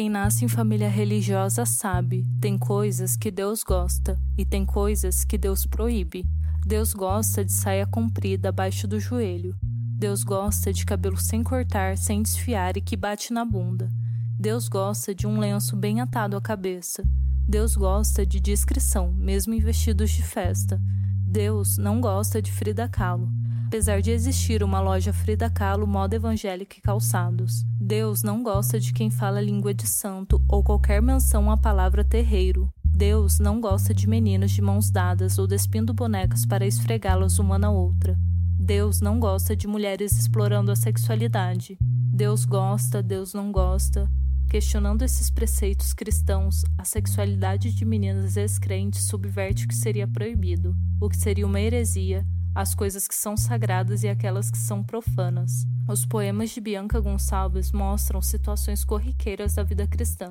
Quem nasce em família religiosa sabe, tem coisas que Deus gosta e tem coisas que Deus proíbe. Deus gosta de saia comprida abaixo do joelho. Deus gosta de cabelo sem cortar, sem desfiar e que bate na bunda. Deus gosta de um lenço bem atado à cabeça. Deus gosta de discrição, mesmo em vestidos de festa. Deus não gosta de Frida Kahlo apesar de existir uma loja Frida Kahlo moda evangélica e calçados. Deus não gosta de quem fala língua de santo ou qualquer menção à palavra terreiro. Deus não gosta de meninas de mãos dadas ou despindo bonecas para esfregá-las uma na outra. Deus não gosta de mulheres explorando a sexualidade. Deus gosta, Deus não gosta. Questionando esses preceitos cristãos, a sexualidade de meninas ex-crentes subverte o que seria proibido, o que seria uma heresia, as coisas que são sagradas e aquelas que são profanas. Os poemas de Bianca Gonçalves mostram situações corriqueiras da vida cristã,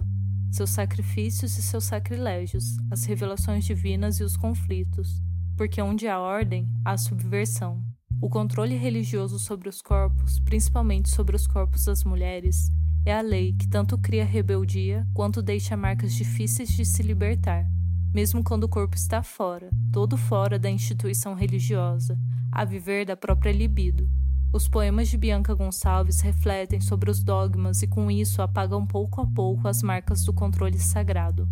seus sacrifícios e seus sacrilégios, as revelações divinas e os conflitos, porque onde há ordem, há subversão. O controle religioso sobre os corpos, principalmente sobre os corpos das mulheres, é a lei que tanto cria rebeldia quanto deixa marcas difíceis de se libertar mesmo quando o corpo está fora, todo fora da instituição religiosa, a viver da própria libido. Os poemas de Bianca Gonçalves refletem sobre os dogmas e com isso apagam pouco a pouco as marcas do controle sagrado.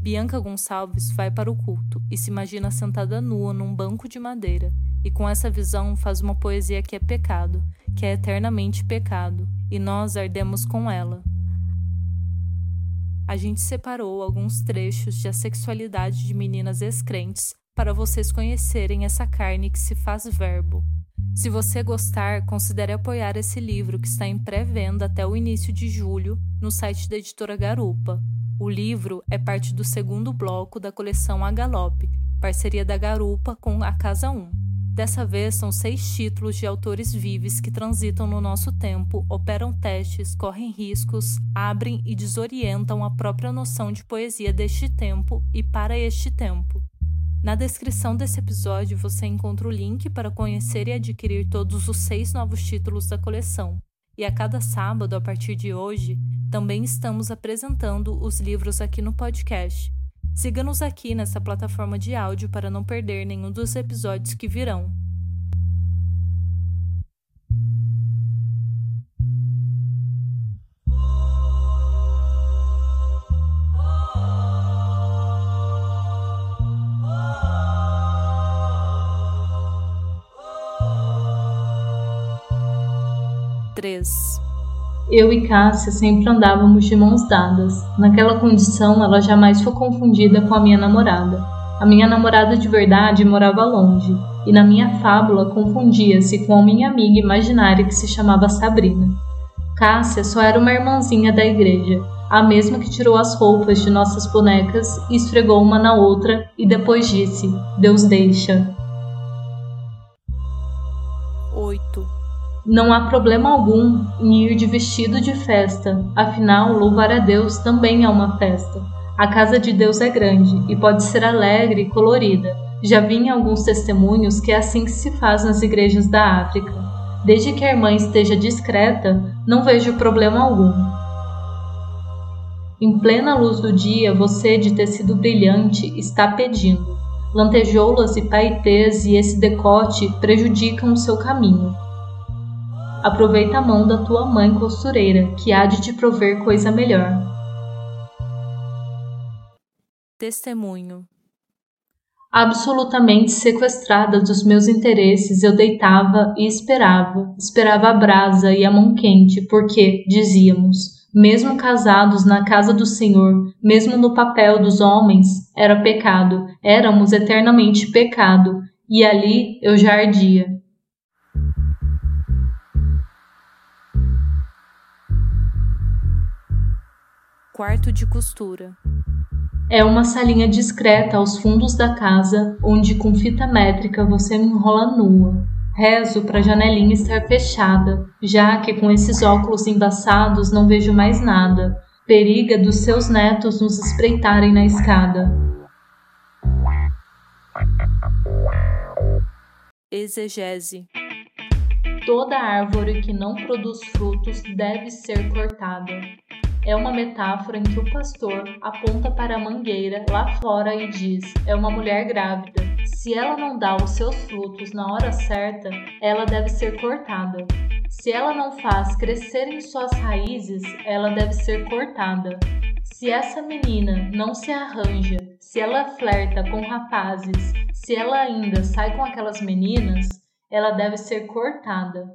Bianca Gonçalves vai para o culto e se imagina sentada nua num banco de madeira, e com essa visão faz uma poesia que é pecado, que é eternamente pecado, e nós ardemos com ela, a gente separou alguns trechos de A Sexualidade de Meninas Excrentes para vocês conhecerem essa carne que se faz verbo. Se você gostar, considere apoiar esse livro que está em pré-venda até o início de julho no site da editora Garupa. O livro é parte do segundo bloco da coleção A Galope, parceria da Garupa com a Casa 1. Dessa vez, são seis títulos de autores vivos que transitam no nosso tempo, operam testes, correm riscos, abrem e desorientam a própria noção de poesia deste tempo e para este tempo. Na descrição desse episódio você encontra o link para conhecer e adquirir todos os seis novos títulos da coleção. E a cada sábado, a partir de hoje, também estamos apresentando os livros aqui no podcast. Siga-nos aqui nessa plataforma de áudio para não perder nenhum dos episódios que virão. Três eu e Cássia sempre andávamos de mãos dadas. Naquela condição, ela jamais foi confundida com a minha namorada. A minha namorada de verdade morava longe, e na minha fábula confundia-se com a minha amiga imaginária que se chamava Sabrina. Cássia só era uma irmãzinha da igreja, a mesma que tirou as roupas de nossas bonecas e esfregou uma na outra e depois disse: Deus deixa. 8 não há problema algum em ir de vestido de festa, afinal, louvar a Deus também é uma festa. A casa de Deus é grande e pode ser alegre e colorida. Já vi em alguns testemunhos que é assim que se faz nas igrejas da África. Desde que a irmã esteja discreta, não vejo problema algum. Em plena luz do dia, você de tecido brilhante está pedindo. Lantejoulas e paetês e esse decote prejudicam o seu caminho. Aproveita a mão da tua mãe costureira, que há de te prover coisa melhor. Testemunho Absolutamente sequestrada dos meus interesses, eu deitava e esperava, esperava a brasa e a mão quente, porque, dizíamos, mesmo casados na casa do Senhor, mesmo no papel dos homens, era pecado, éramos eternamente pecado, e ali eu já ardia. Quarto de costura. É uma salinha discreta aos fundos da casa, onde com fita métrica você me enrola nua. Rezo para a janelinha estar fechada, já que com esses óculos embaçados não vejo mais nada. Periga dos seus netos nos espreitarem na escada. Exegese. Toda árvore que não produz frutos deve ser cortada. É uma metáfora em que o pastor aponta para a mangueira lá fora e diz: é uma mulher grávida. Se ela não dá os seus frutos na hora certa, ela deve ser cortada. Se ela não faz crescerem suas raízes, ela deve ser cortada. Se essa menina não se arranja, se ela flerta com rapazes, se ela ainda sai com aquelas meninas, ela deve ser cortada.